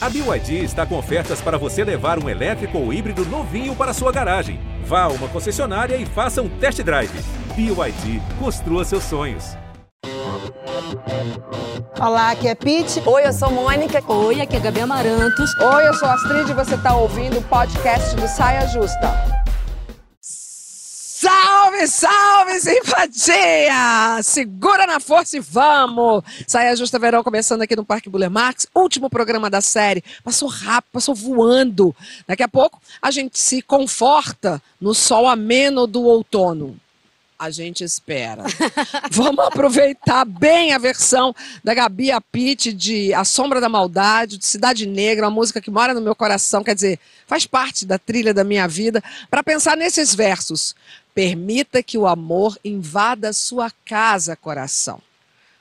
A BYD está com ofertas para você levar um elétrico ou híbrido novinho para sua garagem. Vá a uma concessionária e faça um test drive. BYD, construa seus sonhos. Olá, aqui é Pete. Oi, eu sou Mônica. Oi, aqui é Gabi Amarantos. Oi, eu sou Astrid e você está ouvindo o podcast do Saia Justa. Salve, salve, simpatia! Segura na força e vamos! Saia Justa Verão começando aqui no Parque Buller Marx, último programa da série. Passou rápido, passou voando. Daqui a pouco a gente se conforta no sol ameno do outono. A gente espera. Vamos aproveitar bem a versão da Gabi Apite de A Sombra da Maldade, de Cidade Negra, uma música que mora no meu coração, quer dizer, faz parte da trilha da minha vida, para pensar nesses versos. Permita que o amor invada sua casa, coração.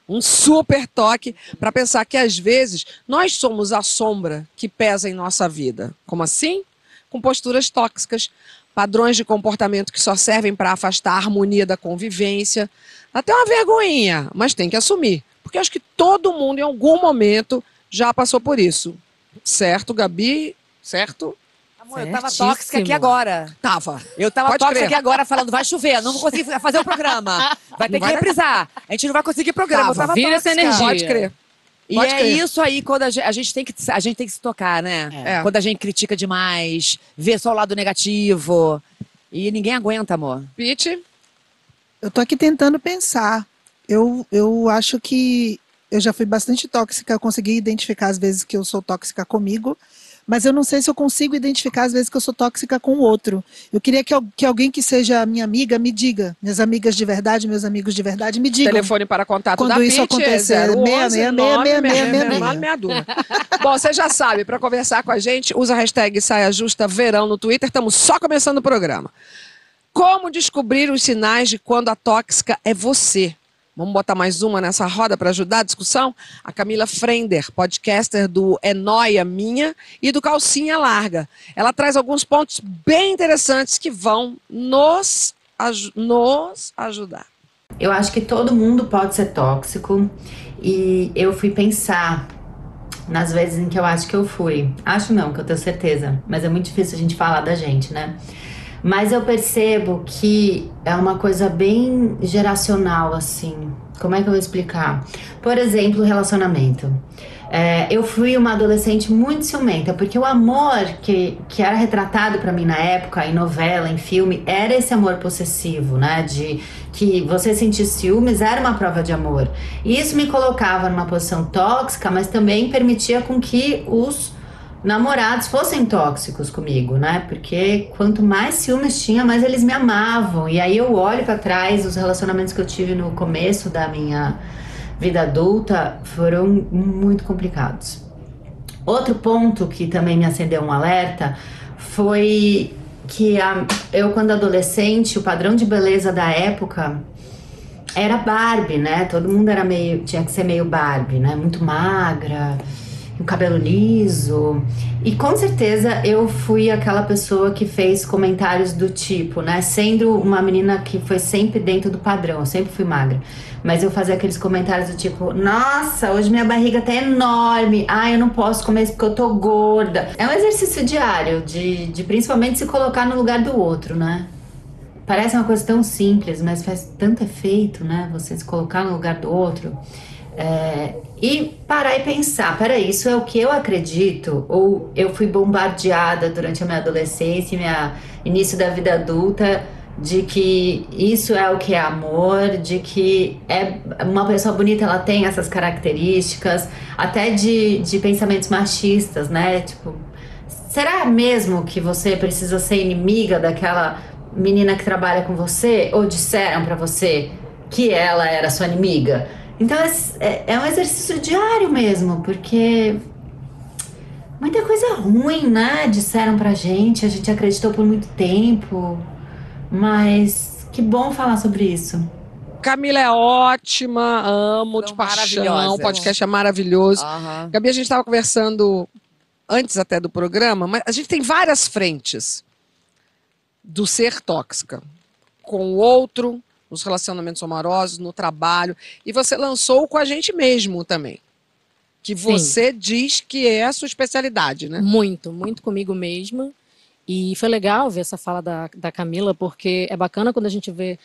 Um super toque para pensar que às vezes nós somos a sombra que pesa em nossa vida. Como assim? Com posturas tóxicas, padrões de comportamento que só servem para afastar a harmonia da convivência. Até uma vergonhinha, mas tem que assumir. Porque acho que todo mundo em algum momento já passou por isso. Certo, Gabi? Certo? Amor, eu tava tóxica aqui agora. Tava. Eu tava Pode tóxica crer. aqui agora falando, vai chover, não vou conseguir fazer o programa. Vai ter Não que reprisar. A gente não vai conseguir programa. Eu Tava. tava Vira essa tóxica. energia. Pode crer. E Pode é crer. isso aí quando a gente, a gente tem que a gente tem que se tocar, né? É. Quando a gente critica demais, vê só o lado negativo. E ninguém aguenta, amor. Pete? Eu tô aqui tentando pensar. Eu, eu acho que eu já fui bastante tóxica, eu consegui identificar as vezes que eu sou tóxica comigo, mas eu não sei se eu consigo identificar as vezes que eu sou tóxica com o outro. Eu queria que, que alguém que seja minha amiga me diga, minhas amigas de verdade, meus amigos de verdade, me digam. Telefone para contato Quando da isso Pete acontecer, é 011 meia, meia, meia, meia, meia, meia, meia. meia dúvida. Bom, você já sabe, para conversar com a gente, usa a hashtag Saia Justa Verão no Twitter. Estamos só começando o programa. Como descobrir os sinais de quando a tóxica é você? Vamos botar mais uma nessa roda para ajudar a discussão? A Camila Frender, podcaster do É Noia Minha e do Calcinha Larga. Ela traz alguns pontos bem interessantes que vão nos, aju- nos ajudar. Eu acho que todo mundo pode ser tóxico e eu fui pensar nas vezes em que eu acho que eu fui. Acho não, que eu tenho certeza, mas é muito difícil a gente falar da gente, né? Mas eu percebo que é uma coisa bem geracional, assim. Como é que eu vou explicar? Por exemplo, relacionamento. É, eu fui uma adolescente muito ciumenta, porque o amor que, que era retratado pra mim na época, em novela, em filme, era esse amor possessivo, né? De que você sentir ciúmes era uma prova de amor. E isso me colocava numa posição tóxica, mas também permitia com que os namorados fossem tóxicos comigo, né? Porque quanto mais ciúmes tinha, mais eles me amavam. E aí eu olho pra trás, os relacionamentos que eu tive no começo da minha vida adulta foram muito complicados. Outro ponto que também me acendeu um alerta foi que a- eu, quando adolescente, o padrão de beleza da época era Barbie, né? Todo mundo era meio, tinha que ser meio Barbie, né? Muito magra, o cabelo liso. E com certeza eu fui aquela pessoa que fez comentários do tipo, né? Sendo uma menina que foi sempre dentro do padrão, eu sempre fui magra. Mas eu fazia aqueles comentários do tipo, nossa, hoje minha barriga tá enorme. Ai, eu não posso comer isso porque eu tô gorda. É um exercício diário de, de principalmente se colocar no lugar do outro, né? Parece uma coisa tão simples, mas faz tanto efeito, né? Você se colocar no lugar do outro. É, e parar e pensar, peraí, isso é o que eu acredito? Ou eu fui bombardeada durante a minha adolescência e início da vida adulta de que isso é o que é amor, de que é uma pessoa bonita, ela tem essas características, até de, de pensamentos machistas, né? Tipo, será mesmo que você precisa ser inimiga daquela menina que trabalha com você? Ou disseram pra você que ela era sua inimiga? Então é, é um exercício diário mesmo, porque muita coisa ruim, né? Disseram pra gente, a gente acreditou por muito tempo, mas que bom falar sobre isso. Camila é ótima, amo de paixão, o podcast é maravilhoso. Aham. Gabi, a gente estava conversando antes até do programa, mas a gente tem várias frentes do ser tóxica. Com o outro, nos relacionamentos amorosos, no trabalho. E você lançou com a gente mesmo também. que você diz que é a sua especialidade, né? Muito, muito comigo mesma. E foi legal ver essa fala da, da Camila, porque é bacana quando a gente vê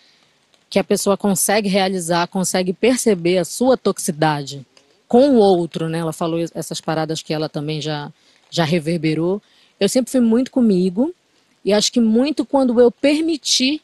que a pessoa consegue realizar, consegue perceber a sua toxicidade com o outro, né? Ela falou essas paradas que ela também já, já reverberou. Eu sempre fui muito comigo e acho que muito quando eu permiti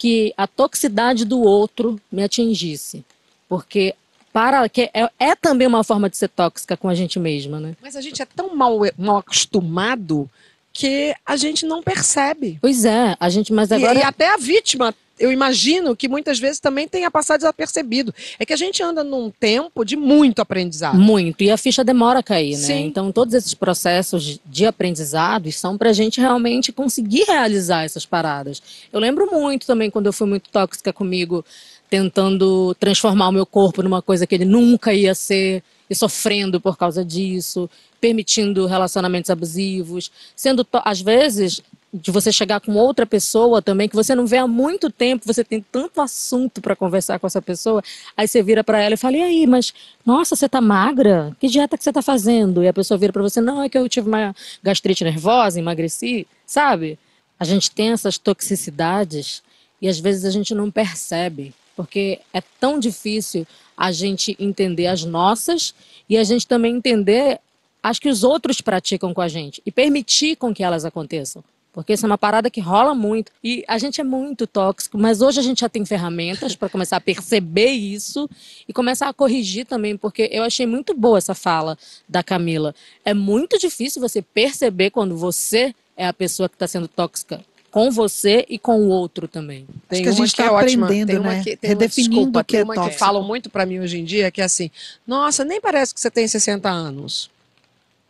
que a toxicidade do outro me atingisse. Porque para que é, é também uma forma de ser tóxica com a gente mesma, né? Mas a gente é tão mal, mal acostumado que a gente não percebe. Pois é, a gente, mas E- agora E, até a vítima, eu imagino que muitas vezes também tenha passado desapercebido. É que a gente anda num tempo de muito aprendizado. Muito, e a ficha demora a cair, né? Sim. Então, todos esses processos de- aprendizado são para a gente realmente conseguir realizar essas paradas. Eu lembro muito também quando eu fui muito tóxica comigo, tentando transformar o meu corpo numa coisa que ele nunca ia ser, e sofrendo por causa disso, permitindo relacionamentos abusivos, sendo, às vezes, de você chegar com outra pessoa também que você não vê há muito tempo, você tem tanto assunto para conversar com essa pessoa, aí você vira para ela e fala: "E aí, mas nossa, você tá magra? Que dieta que você tá fazendo?" E a pessoa vira para você: "Não, é que eu tive uma gastrite nervosa, emagreci", sabe? A gente tem essas toxicidades e às vezes a gente não percebe, porque é tão difícil a gente entender as nossas e a gente também entender as que os outros praticam com a gente e permitir com que elas aconteçam. Porque isso é uma parada que rola muito. E a gente é muito tóxico, mas hoje a gente já tem ferramentas para começar a perceber isso e começar a corrigir também, porque eu achei muito boa essa fala da Camila. É muito difícil você perceber quando você é a pessoa que está sendo tóxica com você e com o outro também. Tem que a gente que é tá ótima. aprendendo, tem né? que, tem uma, Redefinindo desculpa, o que tem é uma que tóxico. falam muito pra mim hoje em dia, que é assim, nossa, nem parece que você tem 60 anos.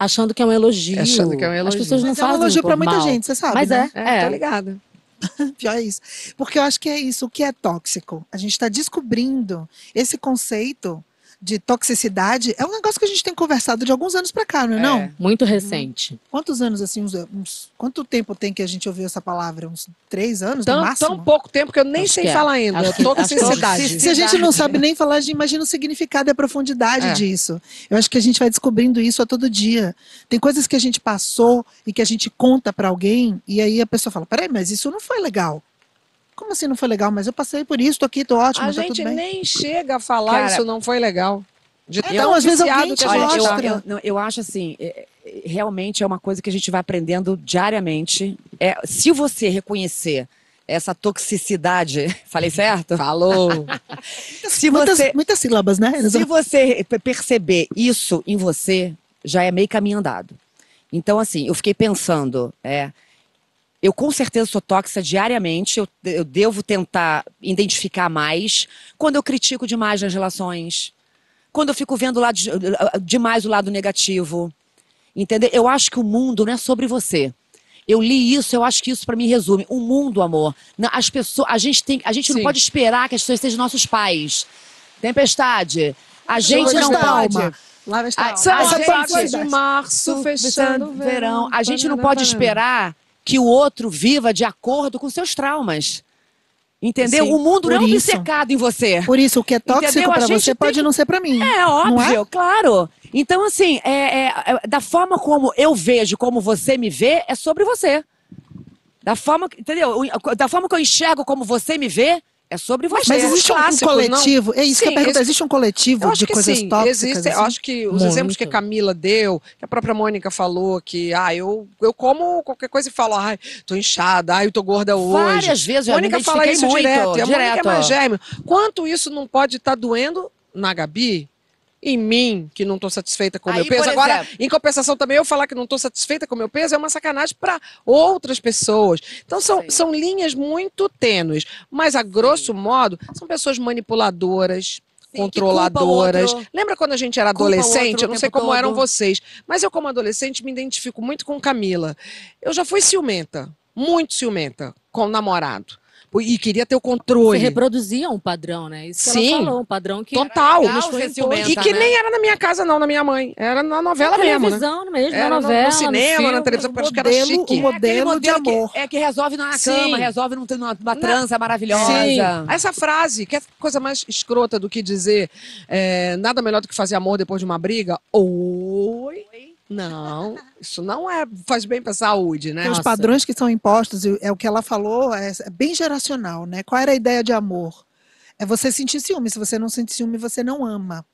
Achando que é um elogio. Achando que é um As elogio. pessoas não Mas é um fazem elogio por pra muita mal. gente, você sabe, Mas né? é, É, é. tô ligada. Pior é isso. Porque eu acho que é isso. O que é tóxico? A gente está descobrindo esse conceito de toxicidade. É um negócio que a gente tem conversado de alguns anos para cá, não é, não? É, muito recente. Quantos anos, assim, uns, uns- quanto tempo tem que a gente ouviu essa palavra? Uns três anos, no Tão, máximo? tão pouco tempo que eu nem Acho sei é. falar ainda. Acho que- Toxicidade. acho que- Se a gente não sabe nem falar, a gente imagina o significado e a profundidade É. disso. Eu acho que a gente vai descobrindo isso a todo dia. Tem coisas que a gente passou e que a gente conta para alguém, e aí a pessoa fala: peraí, mas isso não foi legal. Como assim não foi legal? Mas eu passei por isso, tô aqui, tô ótimo, A tá gente tudo bem. nem chega a falar Cara, isso não foi legal. De É, tão não, às vezes alguém te Olha, eu, tá. mostra. eu, não, eu acho assim, é, é, realmente é uma coisa que a gente vai aprendendo diariamente. É, se você reconhecer essa toxicidade, falei certo? Falou. Se muitas, você, muitas sílabas, né? se você pe- perceber isso em você, já é meio caminho andado. Então, assim, eu fiquei pensando, é, eu com certeza sou tóxica diariamente, eu, eu devo tentar identificar mais quando eu critico demais nas relações, quando eu fico vendo lá de- demais o lado negativo, entendeu? Eu acho que o mundo não é sobre você. Eu li isso, eu acho que isso para mim resume. O mundo, amor. As pessoas, a gente tem, a gente não pode esperar que as pessoas sejam nossos pais. Tempestade. A gente não pode. Ah, alma. São A as gente- de março, fechando o verão. A gente não pode esperar que o outro viva de acordo com seus traumas. Entendeu? Sim, o mundo não é obcecado em você. Por isso, o que é tóxico para você tem pode não ser para mim. É óbvio, claro. Então, assim, é, é- é- da forma como eu vejo, como você me vê, é sobre você. Da forma, entendeu? Da forma que eu enxergo como você me vê, é sobre você. Mas existe um clássicos, coletivo, é isso que eu Sim, pergunto, esse- existe um coletivo Eu de coisas sim, tóxicas? existe. Eu assim? acho que os Muito. exemplos que a Camila deu, que a própria Mônica falou, que ah, eu, eu como qualquer coisa e falo, ai, tô inchada, ai, eu tô gorda hoje. Várias vezes eu Mônica fala isso muito, direto. E a Mônica é mais gêmeo. Quanto isso não pode estar doendo na Gabi? Em mim, que não estou satisfeita com o meu peso. Agora, exemplo- em compensação também, eu falar que não estou satisfeita com o meu peso é uma sacanagem para outras pessoas. Então, são, Sim. são linhas muito tênues. Mas, a grosso modo, são pessoas manipuladoras, Sim, controladoras. Lembra quando a gente era adolescente? Eu não sei como eram todo. vocês, mas eu, como adolescente, me identifico muito com Camila. Eu já fui ciumenta, muito ciumenta, com o namorado. E queria ter o Você controle. reproduzia um padrão, né? Isso que Sim. ela falou, um padrão que Total. era Legal imposto. E que né? nem era na minha casa, não, na minha mãe. Era na novela na mesmo, né? televisão mesmo, Era na no- novela, no cinema, filme. na televisão, porque que era modelo- chique. o É aquele modelo de que- amor. é que resolve na Sim. cama, resolve num, numa, numa Na- transa maravilhosa. Sim. Essa frase, que é coisa mais escrota do que dizer é, nada melhor do que fazer amor depois de uma briga. Oi? Não, isso não é faz bem pra saúde, né? Os Nossa. padrões que são impostos, é o que ela falou, é, é bem geracional, né? Qual era a ideia de amor? É você sentir ciúme. Se você não sente ciúme, você não ama.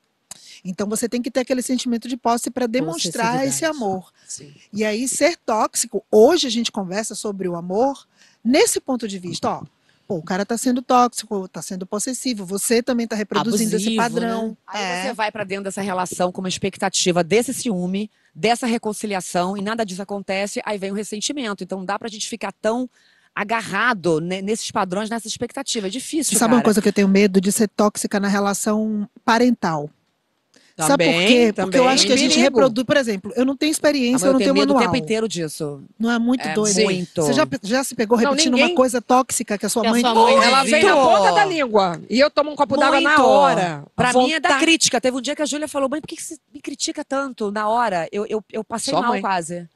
Então você tem que ter aquele sentimento de posse para demonstrar esse amor. Sim. E aí, ser tóxico, hoje a gente conversa sobre o amor nesse ponto de vista, ó. Pô, o cara tá sendo tóxico, tá sendo possessivo, você também tá reproduzindo esse Abusivo, padrão. Aí É. você vai pra dentro dessa relação com uma expectativa desse ciúme, dessa reconciliação, e nada disso acontece, aí vem o ressentimento. Então não dá pra gente ficar tão agarrado ne- nesses padrões, nessa expectativa. É difícil, Sabe cara. uma coisa que eu tenho medo de ser tóxica na relação parental? Sabe por Também, quê? Porque eu também. acho que a gente reproduz, por exemplo, eu não tenho Ah, experiência, mas eu não tenho tenho medo manual. o tempo inteiro disso. Não é muito É doido. muito. Você já, já se pegou Não, repetindo ninguém- uma coisa tóxica que a sua Que a mãe sua mãe Ela vem na ponta da língua. E eu tomo um copo d'água na hora. Pra A mim é da crítica. Teve um dia que a Júlia falou, mãe, por que você me critica tanto na hora? Eu, eu, eu passei mal mãe. quase.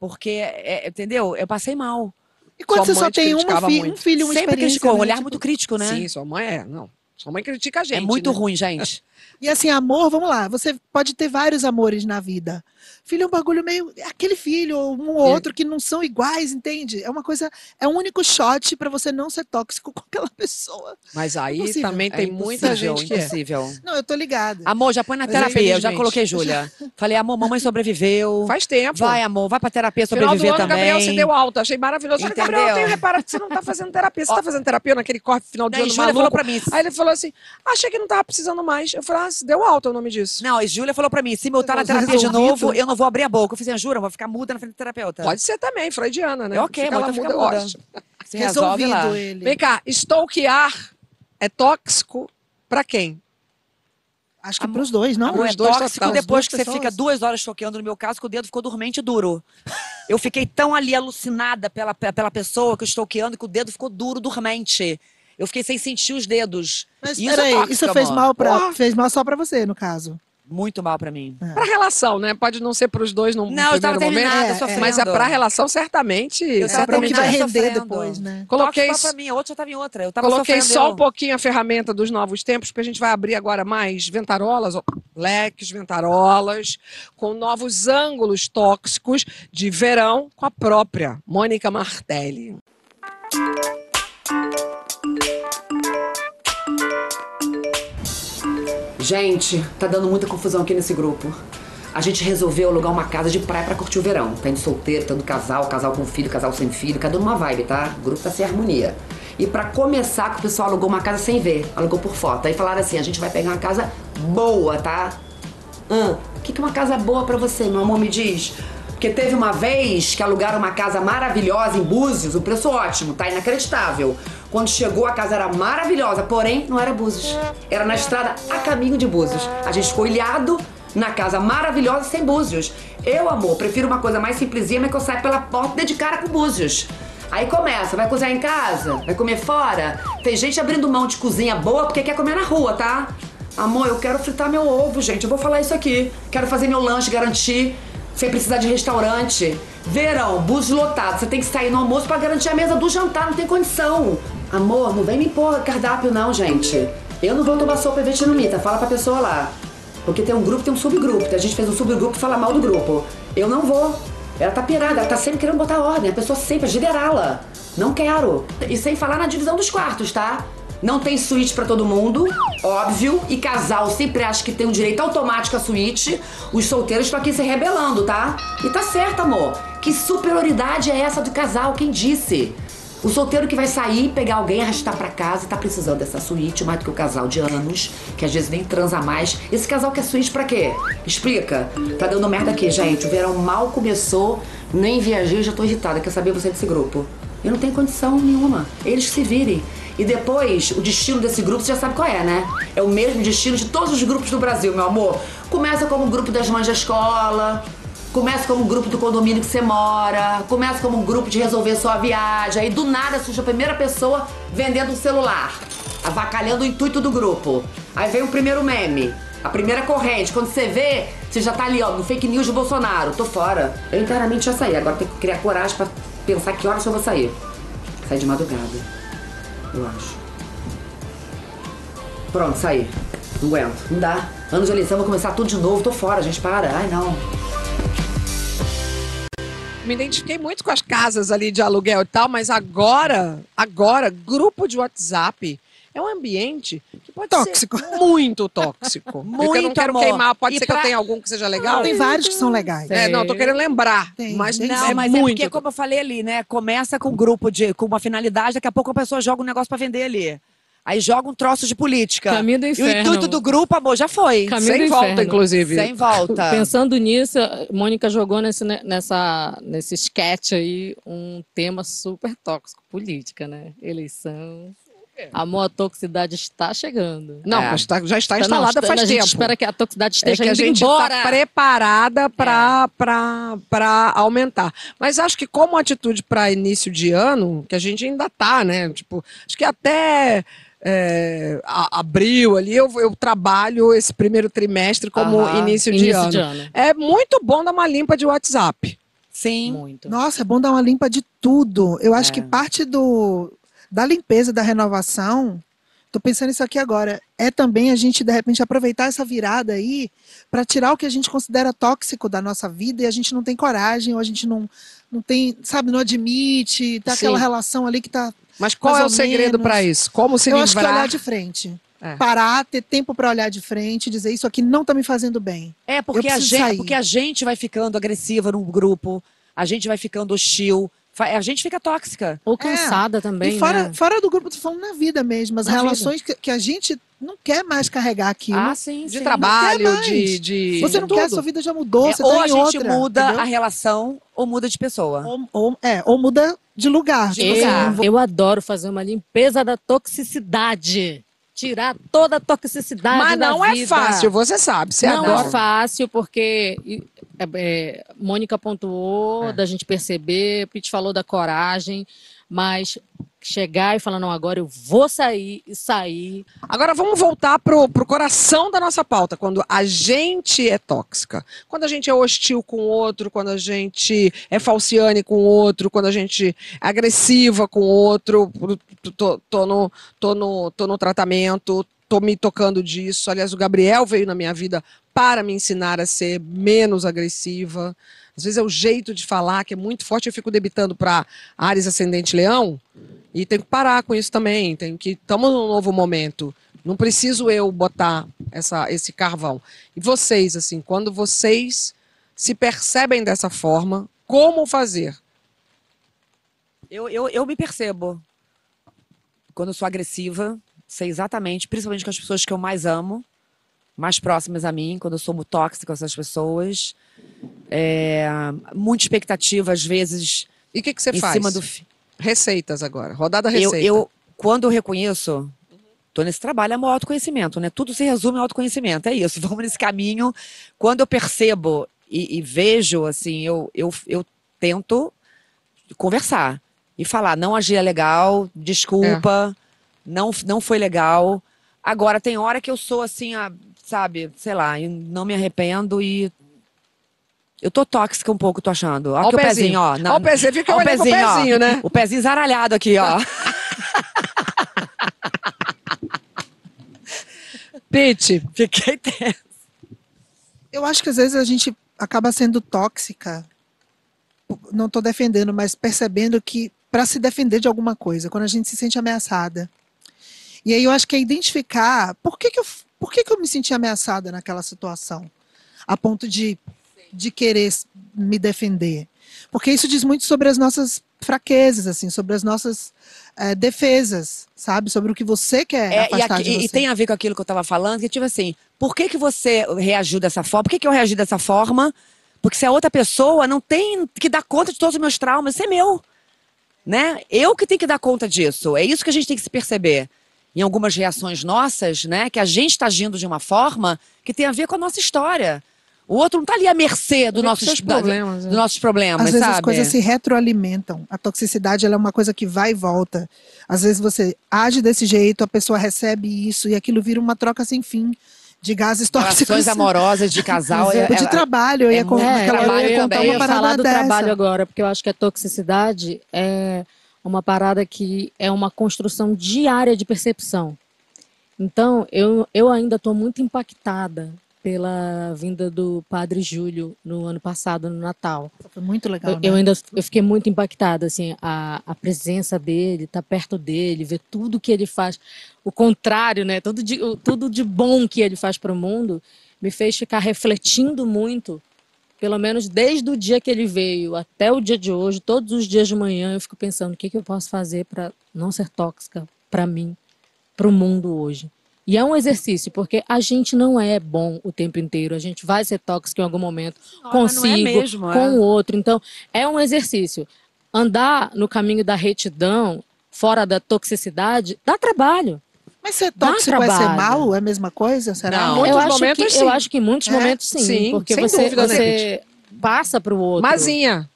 Porque, é, entendeu? Eu passei mal. E quando Sua você só te tem criticava fi- muito. um filho, uma Sempre criticou, um olhar Tipo, muito crítico, né? Sim, sua mãe é. Não. Sua mãe critica a gente. é muito né? ruim, gente. E assim, amor, vamos lá. Você pode ter vários amores na vida. Filho é um bagulho meio. Aquele filho, ou um ou outro que não são iguais, entende? É uma coisa. É um único shot pra você não ser tóxico com aquela pessoa. Mas aí Impossível. também É tem muita gente que é. impossível. Não, eu tô ligada. Amor, já põe na Mas terapia. Eu já coloquei Júlia. Falei, amor, mamãe sobreviveu. Faz tempo. Vai, amor, vai pra terapia Final do sobreviver ano, também. Gabriel se deu alta. Achei maravilhoso. Só que, Gabriel, eu Entendeu? tenho reparado que você não tá fazendo terapia. Você Ó. tá fazendo terapia naquele corte final de Não, ano Júlia maluco? falou pra mim. Aí ele falou assim, achei que não tava precisando mais. Eu falei, ah, se deu alta o nome disso. Não, e Júlia falou pra mim: se me botar na Você terapia de novo, eu não vou abrir a boca. Eu fiz, jura, eu vou ficar muda na frente do terapeuta. Pode ser também, freudiana, né? É ok, Fica lá então muda, fica muda. ótimo. Se resolve lá. Resolvido ele. Vem cá, stalkear é tóxico pra quem? Acho que pros dois, não? É Os dois tóxico total. depois que duas você fica pessoas. duas horas choqueando. No meu caso, que o dedo ficou dormente e duro. Eu fiquei tão ali alucinada pela, pela pessoa que eu estou que o dedo ficou duro, dormente. Eu fiquei sem sentir os dedos. Mas Isso é peraí, tóxico, isso fez amor. mal, pra, Porra. fez mal só pra você, no caso. Muito mal pra mim. Pra relação, né? Pode não ser pros dois num Não, eu tava primeiro momento. é, sofrendo. Mas é pra relação, certamente. Eu É tava certamente vai render sofrendo. depois, né? Coloquei, Tóxico pra mim, a outra já tava em outra. Eu tava coloquei sofrendo, só um pouquinho a ferramenta dos novos tempos, porque a gente vai abrir agora mais ventarolas, ó, leques, ventarolas, com novos ângulos tóxicos de verão com a própria Mônica Martelli. Gente, tá dando muita confusão aqui nesse grupo. A gente resolveu alugar uma casa de praia pra curtir o verão. Tem de solteiro, tem do casal, casal com filho, casal sem filho, cada um numa vibe, tá? O grupo tá sem harmonia. E pra começar, o pessoal alugou uma casa sem ver, alugou por foto. Aí falaram assim: a gente vai pegar uma casa boa, tá? Hum, o que, que é uma casa boa pra você, meu amor, me diz? Porque teve uma vez que alugaram uma casa maravilhosa em Búzios, o preço ótimo, tá inacreditável. Quando chegou, a casa era maravilhosa, porém não era Búzios. Era na estrada a caminho de Búzios. A gente ficou ilhado na casa maravilhosa sem Búzios. Eu, amor, prefiro uma coisa mais simplesinha, mas que eu saia pela porta de cara com Búzios. Aí começa, vai cozinhar em casa? Vai comer fora? Tem gente abrindo mão de cozinha boa porque quer comer na rua, tá? Amor, eu quero fritar meu ovo, gente. Eu vou falar isso aqui. Quero fazer meu lanche, garantir, sem precisar de restaurante. Verão, bus lotado. Você tem que sair no almoço pra garantir a mesa do jantar. Não tem condição. Amor, não vem me impor cardápio, não, gente. Eu não vou tomar sopa e vietnamita. Fala pra pessoa lá. Porque tem um grupo, tem um subgrupo. A gente fez um subgrupo que fala mal do grupo. Eu não vou. Ela tá pirada, ela tá sempre querendo botar ordem. A pessoa sempre, generá-la. Não quero. E sem falar na divisão dos quartos, tá? Não tem suíte pra todo mundo, óbvio. E casal sempre acha que tem um direito automático à suíte. Os solteiros estão aqui se rebelando, tá? E tá certo, amor. Que superioridade é essa do casal? Quem disse? O solteiro que vai sair, pegar alguém, arrastar pra casa tá precisando dessa suíte mais do que o casal de anos, que às vezes nem transa mais. Esse casal quer suíte pra quê? Explica. Tá dando merda aqui, gente. O verão mal começou, nem viajei, já tô irritada. Quer saber você desse grupo? Eu não tenho condição nenhuma. Eles se virem. E depois, o destino desse grupo, você já sabe qual é, né? É o mesmo destino de todos os grupos do Brasil, meu amor. Começa como o grupo das mães da escola, Começa como um grupo do condomínio que você mora, começa como um grupo de resolver sua viagem, aí do nada surge a primeira pessoa vendendo um celular, avacalhando o intuito do grupo. Aí vem o primeiro meme, a primeira corrente. Quando você vê, você já tá ali, ó, no fake news de Bolsonaro. Tô fora. Eu inteiramente já saí. Agora tem que criar coragem pra pensar que horas eu vou sair. Sair de madrugada. Eu acho. Pronto, saí. Não aguento. Não dá. Ano de eleição, vou começar tudo de novo. Tô fora, gente. Para. Ai, não. Me identifiquei muito com as casas ali de aluguel e tal, mas agora, agora, grupo de WhatsApp é um ambiente que pode Tóxico. ser muito tóxico. Porque eu não Muito, quero amor. queimar, pode E ser que pra- eu tenha algum que seja legal. Não, tem vários que são legais. É, não, tô querendo lembrar, Tem, mas tem Não, é mas é muito. porque, como eu falei ali, né? Começa com um grupo de, com uma finalidade, daqui a pouco a pessoa joga um negócio pra vender ali. Aí joga um troço de política. Caminho do E o inferno. intuito do grupo, amor, já foi. Caminho Sem do volta, inferno. inclusive. Sem volta. Pensando nisso, Mônica jogou nesse, ne- nessa, nesse sketch aí um tema super tóxico, política, né? Eleição. Amor, a toxicidade está chegando. Não, É. mas tá- já está Não, instalada está- faz a gente tempo. espera que a toxicidade É esteja que a gente embora. está preparada para para aumentar. Mas acho que como atitude para início de ano, que a gente ainda tá, né? Tipo, acho que até é, a- abril ali eu, eu trabalho esse primeiro trimestre como Aham, início, de, Início ano. de ano. É muito bom dar uma limpa de WhatsApp. Sim. Muito. Nossa, é bom dar uma limpa de tudo. Eu acho É. que parte do, da limpeza, da renovação, tô pensando isso aqui agora, é também a gente, de repente, aproveitar essa virada aí para tirar o que a gente considera tóxico da nossa vida e a gente não tem coragem, ou a gente não, não tem, sabe, não admite, tá aquela Sim. relação ali que tá. Mas qual é o segredo para isso? Como se Eu acho que livrar? olhar de frente. É. Parar, ter tempo para olhar de frente, dizer isso aqui não tá me fazendo bem. É, porque a, gente, sair. porque a gente vai ficando agressiva num grupo, a gente vai ficando hostil, a gente fica tóxica. Ou cansada também, e fora, né? fora do grupo, tô falando na vida mesmo, as Na relações que, que a gente não quer mais carregar aquilo. Ah, sim, De sim. trabalho, Não quer de, mais. de. você não de quer, tudo. sua vida já mudou, É, você ou tá a em gente outra, muda entendeu? a relação ou muda de pessoa. Ou, ou- é, ou muda de lugar. De Tipo Eu, lugar. assim, eu adoro fazer uma limpeza da toxicidade. Tirar toda a toxicidade Mas não é vida. fácil, você sabe. Você não adora. é fácil, porque é, é, Mônica pontuou É. da gente perceber, Pete falou da coragem, mas chegar e falar, não, agora eu vou sair e sair. Agora vamos voltar pro, pro coração da nossa pauta, quando a gente é tóxica. Quando a gente é hostil com o outro, quando a gente é falciane com o outro, quando a gente é agressiva com o outro, tô, tô, no, tô, no, tô no tratamento, tô me tocando disso. Aliás, o Gabriel veio na minha vida para me ensinar a ser menos agressiva. Às vezes é o jeito de falar que é muito forte. Eu fico debitando para Ares Ascendente Leão e tenho que parar com isso também. Tenho que estamos num novo momento. Não preciso eu botar essa, esse carvão. E vocês, assim, quando vocês se percebem dessa forma, como fazer? Eu, eu, eu me percebo. Quando eu sou agressiva, sei exatamente, principalmente com as pessoas que eu mais amo, mais próximas a mim, quando eu sou muito tóxica com essas pessoas. É, muita expectativa, às vezes, E o que, que você em faz? cima do. Receitas agora. Rodada Eu, receita. eu, quando eu reconheço, tô nesse trabalho, é meu autoconhecimento, né? Tudo se resume ao autoconhecimento, é isso. Vamos nesse caminho. Quando eu percebo e, e vejo, assim, eu, eu, eu tento conversar e falar, não agi legal, desculpa, não, não foi legal. Agora, tem hora que eu sou assim, a, sabe, sei lá, eu não me arrependo e. Eu tô tóxica um pouco, tô achando. Olha Ó o aqui o pezinho. pezinho, ó. na- Ó o pezinho, eu ó o olhei pro pezinho, ó. pezinho, né? O pezinho zaralhado aqui, ó. Pete, Fiquei tensa. Eu acho que às vezes a gente acaba sendo tóxica. Não estou defendendo, mas percebendo que para se defender de alguma coisa, quando a gente se sente ameaçada. E aí eu acho que é identificar por que, que, eu, por que, que eu me senti ameaçada naquela situação, a ponto de, de querer me defender. Porque isso diz muito sobre as nossas fraquezas, assim, sobre as nossas eh, defesas, sabe? Sobre o que você quer É, e, afastar aqui- de e- você. e tem a ver com aquilo que eu estava falando, que tipo assim, por que, que você reagiu dessa forma? Por que, que eu reagi dessa forma? Porque se a outra pessoa não tem que dar conta de todos os meus traumas, isso é meu. Né? Eu que tenho que dar conta disso. É isso que a gente tem que se perceber. Em algumas reações nossas, né? Que a gente está agindo de uma forma que tem a ver com a nossa história. O outro não tá ali à mercê do nossos, seus da- problemas, dos é. nossos problemas, Às vezes sabe? as coisas se retroalimentam. A toxicidade ela é uma coisa que vai e volta. Às vezes você age desse jeito, a pessoa recebe isso e aquilo vira uma troca sem fim de gases tóxicos. Relações amorosas de casal. É- de é- trabalho, eu ia, é muito naquela hora eu trabalho ia contar uma ia falar do dessa. trabalho agora, porque eu acho que a toxicidade é uma parada que é uma construção diária de percepção. Então, eu, eu ainda estou muito impactada pela vinda do Padre Júlio no ano passado, no Natal. Foi muito legal, Eu, né? eu ainda eu fiquei muito impactada, assim, a, a presença dele, estar perto dele, ver tudo que ele faz, o contrário, né? Tudo de, tudo de bom que ele faz para o mundo, me fez ficar refletindo muito, pelo menos desde o dia que ele veio até o dia de hoje, todos os dias de manhã, eu fico pensando o que, que eu posso fazer para não ser tóxica para mim, para o mundo hoje. E é um exercício, porque a gente não é bom o tempo inteiro. A gente vai ser tóxico em algum momento, não é consigo, mesmo, é. com o outro. Então, é um exercício. Andar no caminho da retidão, fora da toxicidade, dá trabalho. Mas ser tóxico é ser trabalho. mal? É a mesma coisa? Será? Não. Muitos eu, acho momentos, que, sim. eu acho que em muitos É? momentos sim, Sim, porque sem você, dúvida, você passa para o outro. Mazinha.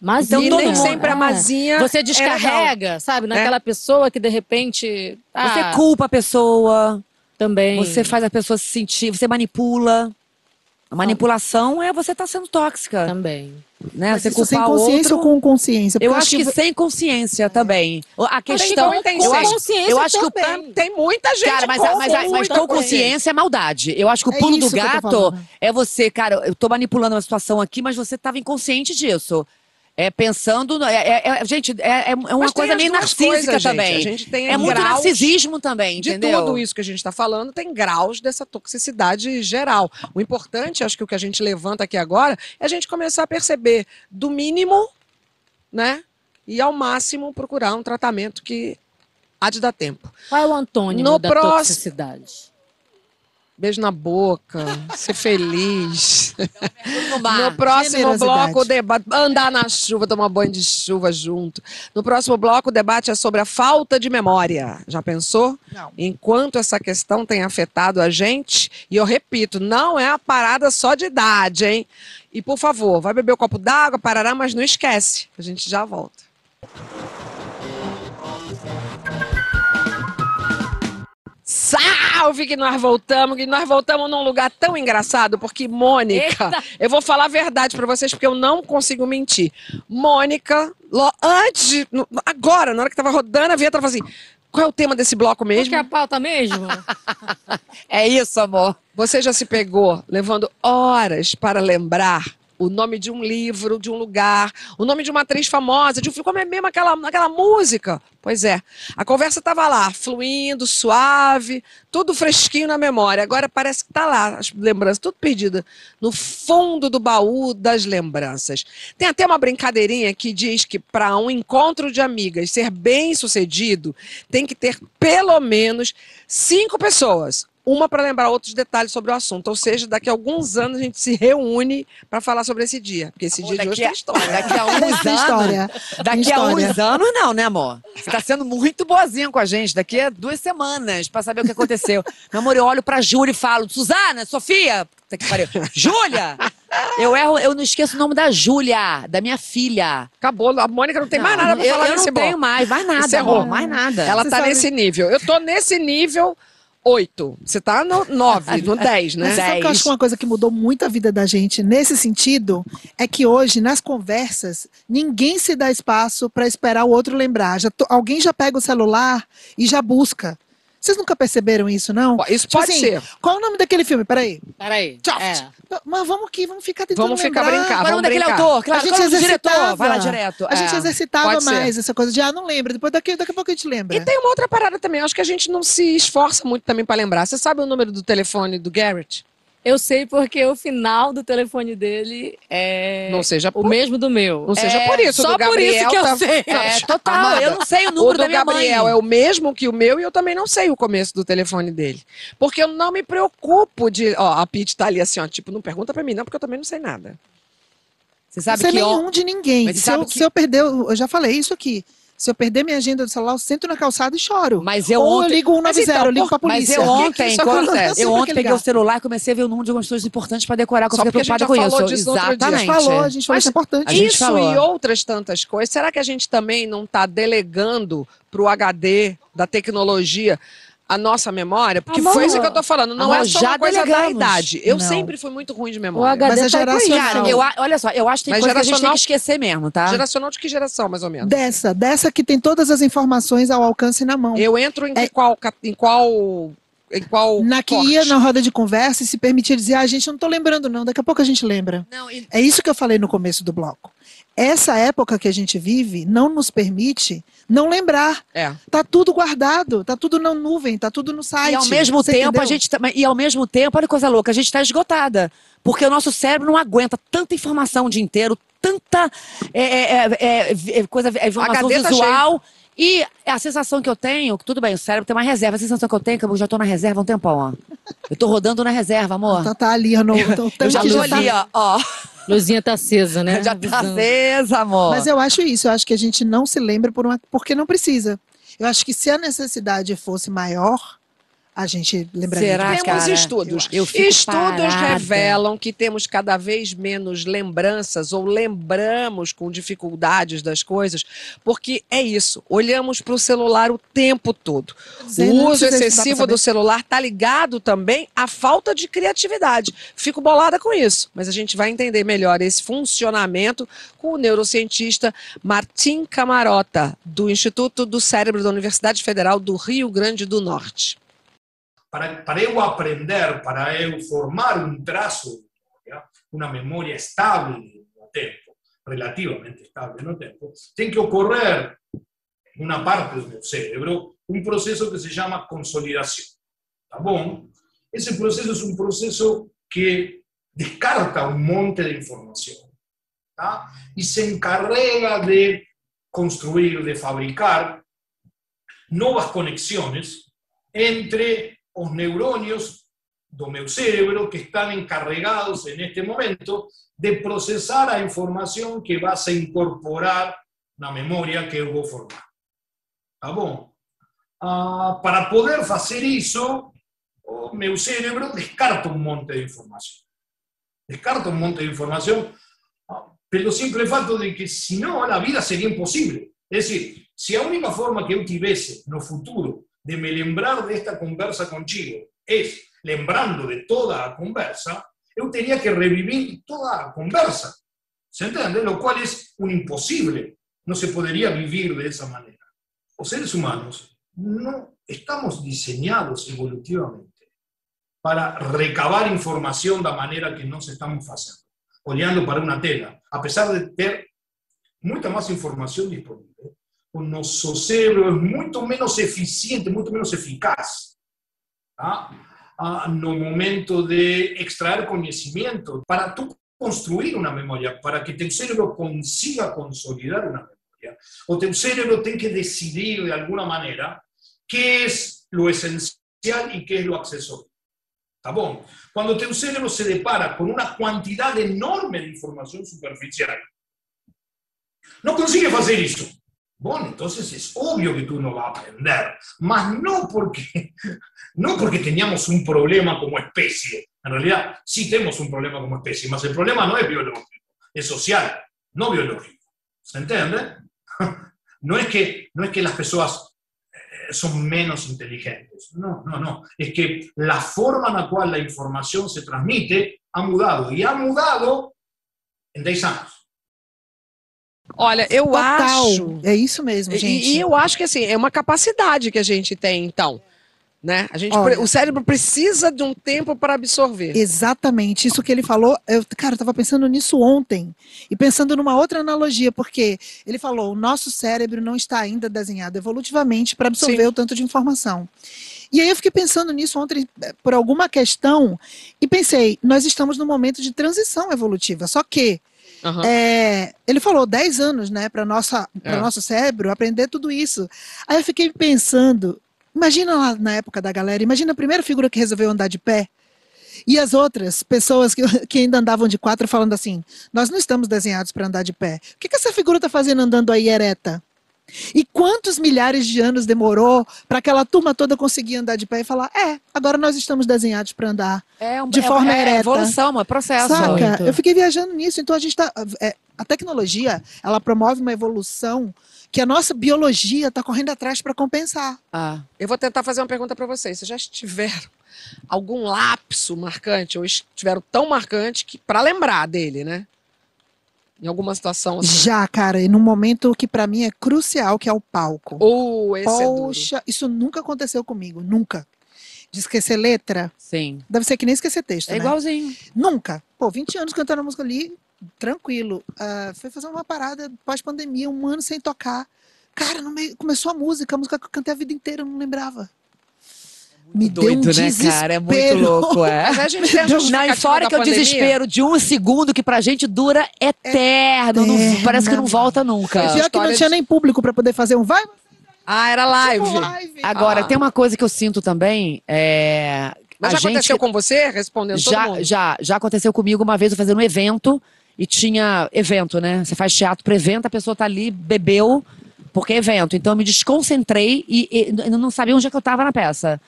Mazinha. e todo nem mundo- sempre a é. mazinha. Você é descarrega, sabe, naquela pessoa que de repente. Você ah, culpa a pessoa, também. você faz a pessoa se sentir, você manipula. A manipulação é você estar sendo tóxica, Também. né? Mas você isso sem consciência outro. ou com consciência? Eu acho que vo- sem consciência também. A que questão, com- tem eu acho, consciência eu acho que o. Tem muita gente Cara, mas, com mas, mas, muita com consciência é maldade. Eu acho que o É pulo do que eu tô gato é você, cara, eu tô manipulando uma situação aqui, mas você estava inconsciente disso. É pensando. é- é- é- gente, é, é uma Mas tem coisa meio narcísica coisas, gente. também. A gente tem é muito narcisismo também, de entendeu? tudo isso que a gente está falando, tem graus dessa toxicidade geral. O importante, acho que o que a gente levanta aqui agora, é a gente começar a perceber do mínimo, né? E ao máximo procurar um tratamento que há de dar tempo. Qual é o antônimo No da próximo- toxicidade? Beijo na boca, ser feliz. No próximo bloco, o debate. Andar na chuva, tomar banho de chuva junto. No próximo bloco, o debate é sobre a falta de memória. Já pensou? Não. Enquanto essa questão tem afetado a gente, e eu repito, não é a parada só de idade, hein? E por favor, vai beber o copo d'água, parará, mas não esquece. A gente já volta. Salve que nós voltamos, que nós voltamos num lugar tão engraçado, porque Mônica, eu vou falar a verdade pra vocês, porque eu não consigo mentir. Mônica, antes, de- agora, na hora que tava rodando a vinheta, ela falou assim, qual é o tema desse bloco mesmo? que é a pauta mesmo? É isso, amor. Você já se pegou levando horas para lembrar o nome de um livro, de um lugar, o nome de uma atriz famosa, de um filme, como é mesmo aquela, aquela música? Pois é, a conversa estava lá, fluindo, suave, tudo fresquinho na memória. Agora parece que está lá, as lembranças, tudo perdido, no fundo do baú das lembranças. Tem até uma brincadeirinha que diz que para um encontro de amigas ser bem sucedido, tem que ter pelo menos cinco pessoas. Uma para lembrar outros detalhes sobre o assunto. Ou seja, daqui a alguns anos a gente se reúne para falar sobre esse dia. Porque esse dia de hoje a- tem história. Daqui a uns Tem anos. história. Daqui a uns anos, não, né, amor? Você tá sendo muito boazinha com a gente. Daqui a duas semanas pra saber o que aconteceu. Meu amor, eu olho pra Júlia e falo: Suzana, Sofia, puta que pariu. Júlia! Eu erro, eu não esqueço o nome da Júlia, da minha filha. Acabou. A Mônica não tem mais nada para eu, falar eu nesse não tenho mais, mais nada, Encerrou. amor, mais nada. Ela Você tá sabe- nesse nível. Eu tô nesse nível 8. Você tá no 9, no 10, né? Mas sabe que eu acho que uma coisa que mudou muito a vida da gente nesse sentido é que hoje, nas conversas, ninguém se dá espaço para esperar o outro lembrar. Já to- alguém já pega o celular e já busca. Vocês nunca perceberam isso, não? Isso Tipo pode assim, ser. Qual é o nome daquele filme? Peraí. Peraí. Tchau. É. Mas vamos aqui, vamos ficar tentando Vamos ficar lembrar. brincar. É o vamos daquele brincar. autor? Claro, a gente é exercitava. diretor? Vai lá direto. A gente É. exercitava pode ser. mais essa coisa de, ah, não lembra. Depois daqui, daqui a pouco a gente lembra. E tem uma outra parada também. Acho que a gente não se esforça muito também para lembrar. Você sabe o número do telefone do Garrett? Eu sei porque o final do telefone dele é Não seja o por, mesmo do meu. não seja É por isso. o Só do por isso que eu tá- sei. É, total. Amada, Eu não sei o O número do da minha Gabriel mãe. é o mesmo que o meu e eu também não sei o começo do telefone dele. Porque eu não me preocupo de. Ó, a Pete tá ali assim, ó. Tipo, não pergunta pra mim, não, porque eu também não sei nada. Você sabe Você é que nenhum de ninguém. Mas Se sabe eu, que- se eu perder, eu já falei isso aqui. Se eu perder minha agenda do celular, eu sento na calçada e choro. Mas eu Ou ontem- eu ligo 190, Mas então, eu ligo pra por- Mas polícia. eu Por que que ontem, acontece? eu Sempre ontem peguei o celular e comecei a ver o número de algumas coisas importantes para decorar, que eu Só fiquei porque a gente preocupada já com falou isso. disso dia. A Exatamente. gente falou, a gente falou, Mas isso é importante. Isso falou. e outras tantas coisas. Será que a gente também não está delegando para o HD da tecnologia a nossa memória? Porque Amor, foi isso que eu tô falando. Não é só já uma coisa da delegamos. idade. Eu Não. sempre fui muito ruim de O memória. HD Mas é tá geracional. Cara, eu, a- olha só, eu acho que tem Mas coisa que a gente tem que esquecer mesmo, tá? Geracional de que geração, mais ou menos? Dessa, dessa que tem todas as informações ao alcance na mão. Eu entro em É- qual, em qual, em qual Na que corte? ia na roda de conversa e se permitia dizer, ah, gente, eu não tô lembrando não, daqui a pouco a gente lembra. Não, e- É isso que eu falei no começo do bloco. Essa época que a gente vive não nos permite não lembrar. É. Tá tudo guardado, tá tudo na nuvem, tá tudo no site. E ao mesmo tempo, entendeu? a gente também. E ao mesmo tempo, olha que coisa louca, a gente está esgotada. Porque o nosso cérebro não aguenta tanta informação o dia inteiro, tanta é, é, é, é, é, coisa, informação tá visual. e a sensação que eu tenho, que tudo bem, o cérebro tem uma reserva. A sensação que eu tenho é que eu já tô na reserva há um tempão, ó. Eu tô rodando na reserva, amor. Então tá ali, no, eu tanque já tô ali, tá- ó. ó. Luzinha tá acesa, né? Já tá acesa, amor. Mas eu acho isso, eu acho que a gente não se lembra por uma, porque não precisa. Eu acho que se a necessidade fosse maior, a gente lembraria. Será, disso. Temos cara? estudos. Estudos parada. revelam que temos cada vez menos lembranças ou lembramos com dificuldades das coisas, porque é isso. Olhamos para o celular o tempo todo. Sei, o uso excessivo do celular está ligado também à falta de criatividade. Fico bolada com isso, mas a gente vai entender melhor esse funcionamento com o neurocientista Martim Camarota, do Instituto do Cérebro da Universidade Federal do Rio Grande do Norte. Para, para eu aprender, para eu formar um traço, ¿ya? uma memória estável no tempo, relativamente estável no tempo, tem que ocorrer em uma parte do meu cérebro um processo que se chama consolidação. Tá bom? Esse processo é um processo que descarta um monte de informação tá? e se encarrega de construir, de fabricar novas conexões entre os neurônios do meu cérebro que están encarregados en este momento de procesar a información que vas a incorporar na memoria que eu vou formar. Tá bom? Ah, para poder fazer isso, o meu descarta um monte de informação. Descarta um monte de informação ah, pelo simple fato de que, senão, a vida seria impossível. Es decir, se a única forma que eu tivesse no futuro de me lembrar desta conversa contigo es lembrando de toda a conversa, eu teria que revivir toda a conversa. ¿Se entiende? Lo cual es un imposible. No se podría vivir de esa manera. Os seres humanos no estamos diseñados evolutivamente para recabar información da maneira que nós estamos fazendo, olhando para uma tela, apesar de ter muita mais informação disponível, o nosso cérebro é muito menos eficiente, muito menos eficaz tá? ah, no momento de extrair conhecimento para tu construir uma memória, para que teu cérebro consiga consolidar uma memória. O teu cérebro tem que decidir de alguma maneira que é o essencial e que é o acessório. Tá bom? Quando teu cérebro se depara com uma quantidade enorme de informação superficial, não consegue fazer isso. Bueno, entonces es obvio que tú no vas a aprender, mas no porque, no porque teníamos un problema como especie. En realidad, sí tenemos un problema como especie, mas el problema no es biológico, es social, no biológico. ¿Se entiende? No es que, no es que las personas eh, son menos inteligentes, no, no, no. Es que la forma en la cual la información se transmite ha mudado, y ha mudado en 10 años. Olha, eu Total. acho. É isso mesmo, E- gente. E, eu acho que assim, é uma capacidade que a gente tem, então. Né? A gente, Olha. o cérebro precisa de um tempo para absorver. Exatamente, isso que ele falou, eu, cara, eu estava pensando nisso ontem e pensando numa outra analogia, porque ele falou, o nosso cérebro não está ainda desenhado evolutivamente para absorver Sim. o tanto de informação. E aí eu fiquei pensando nisso ontem eh, por alguma questão e pensei, nós estamos num momento de transição evolutiva, só que Aham. é, ele falou 10 anos, né, para nossa, para É. nosso cérebro aprender tudo isso. Aí eu fiquei pensando, imagina lá na época da galera, imagina a primeira figura que resolveu andar de pé. E as outras pessoas que, que ainda andavam de quatro falando assim: nós não estamos desenhados para andar de pé. O que, que essa figura está fazendo andando aí ereta? E quantos milhares de anos demorou para aquela turma toda conseguir andar de pé e falar: é, agora nós estamos desenhados para andar É um- de é- forma é ereta. evolução, é processo. Saca? Muito. Eu fiquei viajando nisso. Então a gente tá. é, a tecnologia, ela promove uma evolução que a nossa biologia está correndo atrás para compensar. Ah. Eu vou tentar fazer uma pergunta para vocês. Vocês já tiveram algum lapso marcante ou estiveram tão marcante que para lembrar dele, né? Em alguma situação assim. Já, cara, e num momento que para mim é crucial, que é o palco. Ou esse é. Poxa, isso nunca aconteceu comigo, nunca. De esquecer letra, Sim. deve ser que nem esquecer texto, É né? igualzinho. Nunca. Pô, 20 anos cantando a música ali, tranquilo. Ah, foi fazer uma parada pós-pandemia, um ano sem tocar. Cara, meio, começou a música, a música que eu cantei a vida inteira, eu não lembrava. Me deu um Doido, né, desespero. cara? É muito louco, é. Mas a gente tem a Não, e fora que é o pandemia. desespero de um segundo que pra gente dura eterno. não- Eterno. parece que não volta nunca. Pior que não tinha de- nem público para poder fazer um vai, Ah, era live. tipo, live. Agora, Ah. tem uma coisa que eu sinto também. É, Mas a já gente aconteceu com você? Respondendo todo já, mundo. já, já aconteceu comigo uma vez eu fazendo um evento e tinha evento, né? Você faz teatro para evento, a pessoa tá ali, bebeu, porque é evento. Então eu me desconcentrei e, e eu não sabia onde é que eu tava na peça.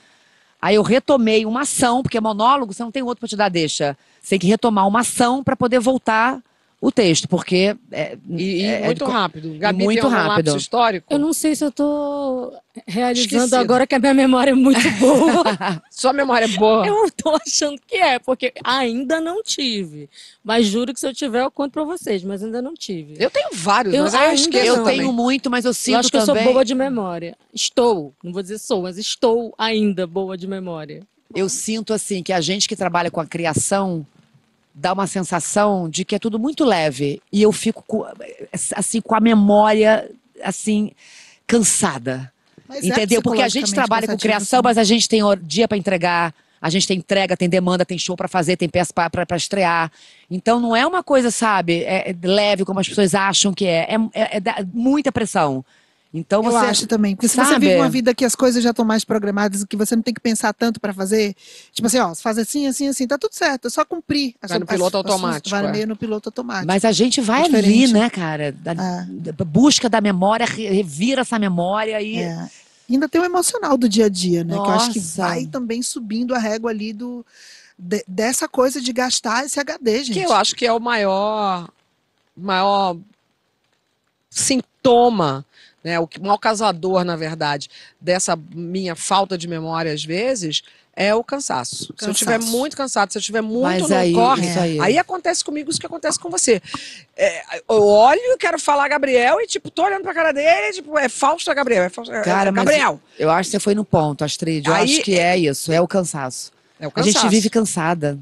Aí eu retomei uma ação, porque monólogo você não tem outro para te dar deixa. Você tem que retomar uma ação para poder voltar o texto, porque é, E, e é- muito é- rápido. Gabi muito tem um rápido. histórico. Eu não sei se eu tô realizando Esquecido. agora que a minha memória é muito boa. Sua memória é boa. eu tô achando que é, porque ainda não tive. Mas juro que se eu tiver, eu conto pra vocês, mas ainda não tive. Eu tenho vários, Eu mas eu esqueço eu não. também. tenho muito, mas eu sinto eu acho que eu sou também. boa de memória. Estou, não vou dizer sou, mas estou ainda boa de memória. Eu sinto assim que a gente que trabalha com a criação dá uma sensação de que é tudo muito leve e eu fico com, assim com a memória assim cansada. Mas é Entendeu? Porque a gente trabalha com criação, mas a gente tem dia para entregar, a gente tem entrega, tem demanda, tem show para fazer, tem peça para estrear. Então não é uma coisa, sabe, é, é leve como as pessoas acham que é. É, é- é muita pressão. Então Eu você acho também. Porque se você sabe? vive uma vida que as coisas já estão mais programadas e que você não tem que pensar tanto para fazer, tipo assim, ó, você faz assim, assim, assim, tá tudo certo, é só cumprir. Vai As- no piloto as- as- automático, Vai é. meio no piloto automático. Mas a gente vai É ali, né, cara? Da- Ah. da- busca da memória, re- revira essa memória e. É. Ainda tem o emocional do dia a dia, né? Que eu acho que Nossa. vai também subindo a régua ali do, de- dessa coisa de gastar esse HD, gente. Que eu acho que é o maior, maior sintoma, né, o maior causador, na verdade, dessa minha falta de memória às vezes, é o cansaço. Se eu Cansaço. estiver muito cansado, se eu estiver muito Mas no aí, corre, aí. aí acontece comigo isso que acontece com você. É, eu olho e quero falar Gabriel e, tipo, tô olhando pra cara dele e, tipo, é Fausto é Gabriel, é Fausto, é- Cara, é mas Gabriel. Eu acho que você foi no ponto, Astrid. Eu Aí- acho que é isso, é o cansaço. É o A cansaço. gente vive cansada.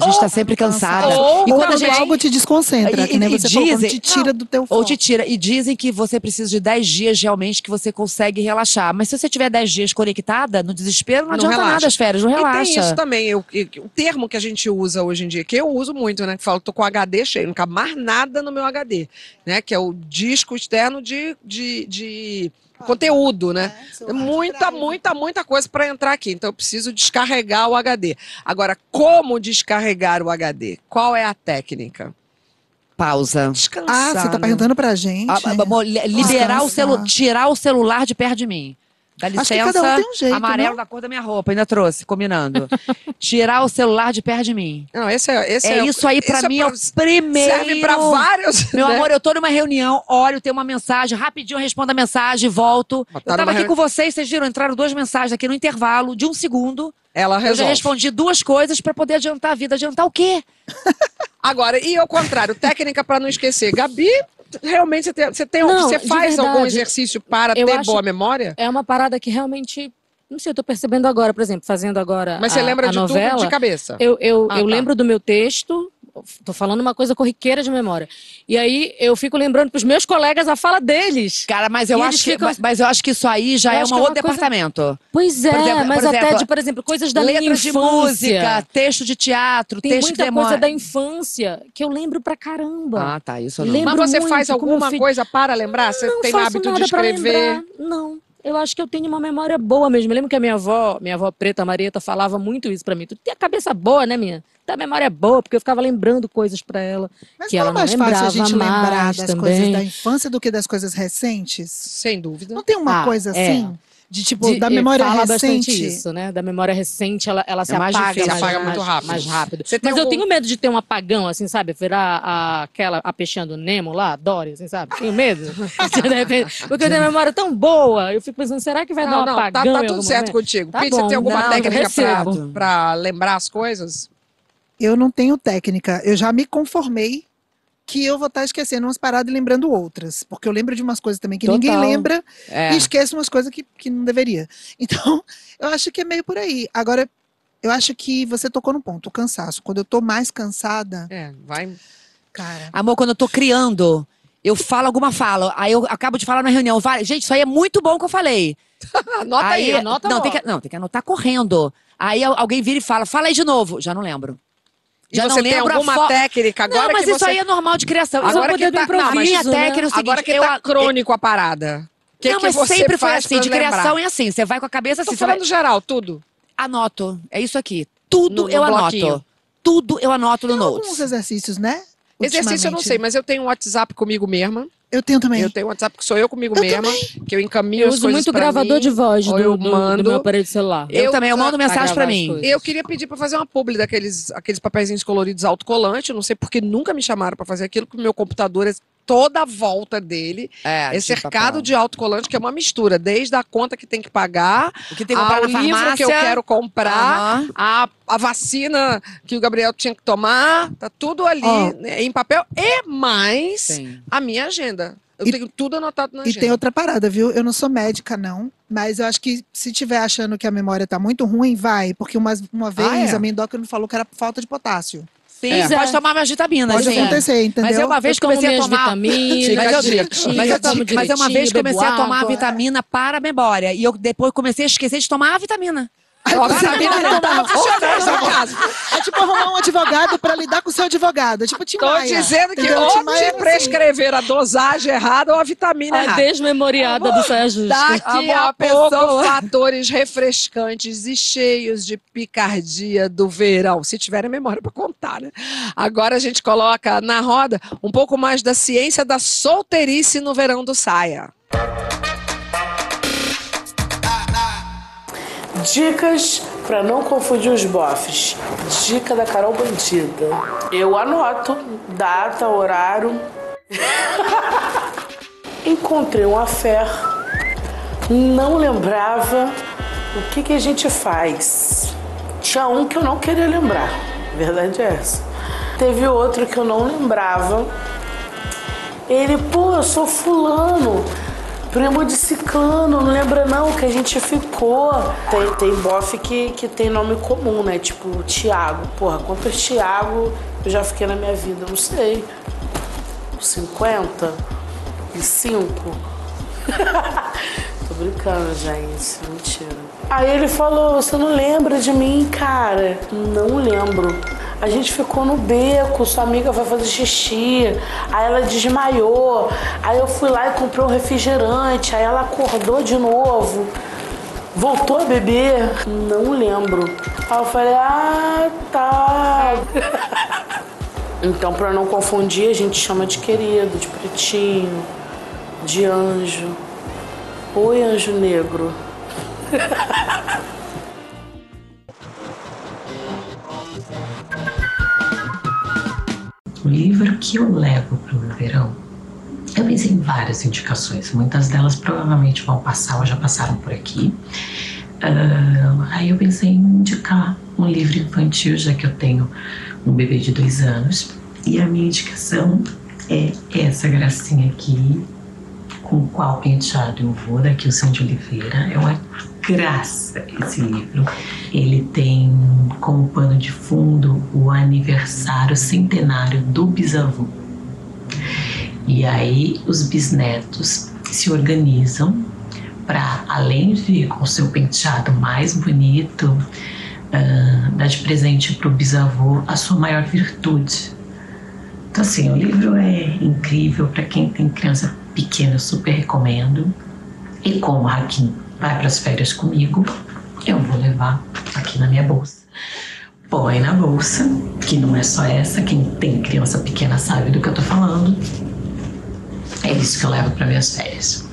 A gente tá sempre cansada. Ou e quando a gente. algo te desconcentra, E- que nem você falou, dizem- te tira do teu foco. Ou te tira. E dizem que você precisa de 10 dias realmente que você consegue relaxar. Mas se você tiver 10 dias conectada, no desespero, não, Não adianta relaxa. nada as férias, não E tem relaxa. isso também, eu- que- o termo que a gente usa hoje em dia, que eu uso muito, né? Que falo, tô com o HD cheio, não cabe mais nada no meu HD, né? Que é o disco externo de, de, de conteúdo, né? É muita, muita, muita coisa para entrar aqui. Então eu preciso descarregar o HD. Agora, como descarregar o HD? Qual é a técnica? Pausa. Descansar. Ah, você tá né? perguntando pra gente. A- a- amor, li- liberar o Descansar. celu tirar o celular de perto de mim. Dá licença. cada um tem um jeito, amarelo não? da cor da minha roupa, ainda trouxe, combinando. tirar o celular de perto de mim. Não, esse é, esse é é, isso aí, pra esse é mim, é o pra- primeiro. serve para vários. Meu né? amor, eu tô numa reunião, olho, tem uma mensagem, rapidinho eu respondo a mensagem, volto. Tá eu tava aqui com vocês, vocês viram, entraram duas mensagens aqui no intervalo de um segundo. Ela Eu já resolve. respondi duas coisas pra poder adiantar a vida. Adiantar o quê? Agora, e ao contrário, técnica para não esquecer. Gabi, realmente você tem, você, tem, Não, você faz algum verdade. exercício para ter boa memória? É uma parada que realmente. Não sei, eu tô percebendo agora, por exemplo, fazendo agora. Mas a, você lembra a de novela, tudo de cabeça? Eu, eu, Ah, eu tá. lembro do meu texto, tô falando uma coisa corriqueira de memória. E aí eu fico lembrando pros meus colegas a fala deles. Cara, mas eu, acho eles que, ficam- mas, eu acho que isso aí já Eu é um é outro coisa- departamento. Pois é, Por exemplo- mas por até exemplo, de, por exemplo, coisas da minha Letras de infância. música, texto de teatro, Tem texto muita de coisa da infância que eu lembro pra caramba. Ah, tá, isso eu não. Lembro Mas você muito faz alguma coisa para lembrar? Você não tem faço hábito de escrever? lembrar. Não. Eu acho que eu tenho uma memória boa mesmo. Eu lembro que a minha avó, minha avó preta, Marieta, falava muito isso pra mim. Tu tem a cabeça boa, né, minha? Tem a memória boa, porque eu ficava lembrando coisas pra ela Mas que não ela é não mais lembrava fácil a gente lembrar das também. coisas da infância do que das coisas recentes? Sem dúvida. Não tem uma Ah, coisa é. Assim? De tipo, De- da memória fala bastante recente? isso, né? Da memória recente, ela, ela se mais apaga, difícil. mais, Se apaga mais- muito rápido. mais rápido. Mas eu algum- tenho medo de ter um apagão, assim, sabe? Virar a- aquela, a peixinha do Nemo lá, a Dory, assim, sabe? Tenho medo. Repente, porque eu tenho uma memória tão boa. Eu fico pensando, será que vai Não, dar um não, tá, apagão tá em tudo certo momento? contigo. Tá Pete, você tem alguma não, técnica pra lembrar as coisas? Eu não tenho técnica. Eu já me conformei que eu vou estar esquecendo umas paradas e lembrando outras. Porque eu lembro de umas coisas também que ninguém Total. lembra É. e esqueço umas coisas que, que não deveria. Então, eu acho que é meio por aí. Agora, eu acho que você tocou no ponto, o cansaço. Quando eu tô mais cansada, É, vai. cara. Amor, quando eu tô criando, eu falo alguma fala. Aí eu acabo de falar na reunião. vai- Gente, isso aí é muito bom que eu falei. Anota aí, anota não, tem que, não, tem que anotar correndo. Aí al- alguém vira e fala, fala aí de novo. Já não lembro. E Já você não tem alguma fo- técnica agora não, mas que isso você... aí é normal de criação. Isso é Agora poder que tá, não, mas improviso. né? técnica é o seguinte, agora que eu, tá crônico a parada. Que não, que mas você sempre foi faz assim, de lembrar? criação é assim. Você vai com a cabeça Tô assim, você vai... falando geral, tudo. Anoto. É isso aqui. Tudo No- no eu bloquinho. anoto. Tudo eu anoto no Tem alguns Notes. exercícios, né? Exercício eu não sei, mas eu tenho um WhatsApp comigo mesma. Eu tenho também. Eu tenho um WhatsApp que sou eu comigo Eu mesma, que eu encaminho Eu as uso coisas muito gravador mim, de voz do, ou eu do- do mando. meu aparelho de celular. Eu, Eu- também, eu mando mensagem as mim. Eu queria pedir pra fazer uma publi daqueles aqueles papeizinhos coloridos autocolante. Eu não sei porque nunca me chamaram pra fazer aquilo, porque o meu computador é toda a volta dele É, é de cercado papel. de autocolante, que é uma mistura, desde a conta que tem que pagar, O que tem que comprar ao na livro farmácia. que eu quero comprar, Aham. a, a vacina que o Gabriel tinha que tomar, tá tudo ali né, em papel e mais Sim. a minha agenda. Eu E- tenho tudo anotado na E agenda. tem outra parada, viu? Eu não sou médica, não. Mas eu acho que se tiver achando que a memória tá muito ruim, vai. Porque uma, uma vez é? a minha endócrina falou que era falta de potássio. Sim, É. pode tomar minhas vitaminas. Pode gente. acontecer, entendeu? Mas eu uma vez eu comecei a tomar. vitaminas, Mas eu- Mas eu, tomo mas eu uma vez comecei a tomar água. vitamina para a memória. E eu depois comecei a esquecer de tomar a vitamina. A vitamina não tava funcionando no caso. É tipo arrumar um advogado pra lidar com o seu advogado. É tipo Tim Tô Maia, dizendo que entendeu? ou Maia te é assim. prescrever a dosagem errada ou a vitamina A errada. desmemoriada do Saia Justa. Daqui Amor, a a pouco, pessoa- fatores refrescantes e cheios de picardia do verão. Se tiverem memória para contar, né? Agora a gente coloca na roda um pouco mais da ciência da solteirice no verão do Saia. Dicas para não confundir os bofs. Dica da Carol Bandida. Eu anoto data, horário. Encontrei um afé. Não lembrava o que, que a gente faz. Tinha um que eu não queria lembrar. Verdade é essa. Teve outro que eu não lembrava. Ele, pô, eu sou fulano, primo de ciclano, não lembra não que a gente ficou. Tem, tem bofe que, que tem nome comum, né? Tipo, Tiago. Porra, quantos Tiago eu já fiquei na minha vida? Não sei. 50? E 5? Tô brincando, gente. Mentira. Aí ele falou: Você não lembra de mim, cara? Não lembro. A gente ficou no beco, sua amiga foi fazer xixi, aí ela desmaiou. Aí eu fui lá e comprei um refrigerante, aí ela acordou de novo. Voltou a beber? Não lembro. Aí eu falei: Ah, tá. então, pra não confundir, a gente chama de querido, de pretinho, de anjo. Oi, anjo negro. O livro que eu levo para o meu verão, eu pensei em várias indicações. Muitas delas provavelmente vão passar ou já passaram por aqui. Ah, aí eu pensei em indicar um livro infantil, já que eu tenho um bebê de dois anos. E a minha indicação é essa gracinha aqui, com qual penteado eu vou, da Kilson de Oliveira. É uma graça esse livro. Ele tem como pano de fundo o aniversário centenário do bisavô. E aí os bisnetos se organizam para, além de com seu penteado mais bonito, ah, dar de presente para o bisavô a sua maior virtude. Então, assim, o livro é incrível para quem tem criança pequena, eu super recomendo. E como Hakim vai para as férias comigo, eu vou levar aqui na minha bolsa. Põe na bolsa, que não é só essa, quem tem criança pequena sabe do que eu tô falando. É isso que eu levo para minhas férias.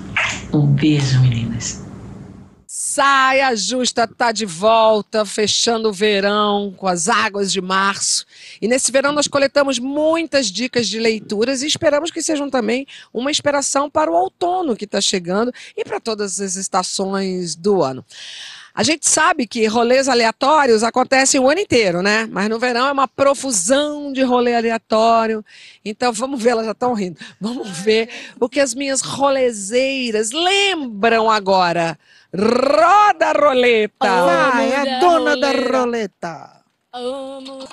Um beijo, meninas. Saia Justa tá de volta, fechando o verão com as águas de março. E nesse verão nós coletamos muitas dicas de leituras e esperamos que sejam também uma inspiração para o outono que está chegando e para todas as estações do ano. A gente sabe que rolês aleatórios acontecem o ano inteiro, né? Mas no verão é uma profusão de rolê aleatório. Então vamos ver, elas já estão rindo. Vamos ver o que as minhas rolezeiras lembram agora. Roda a roleta! Vai, a dona da roleta. Amo.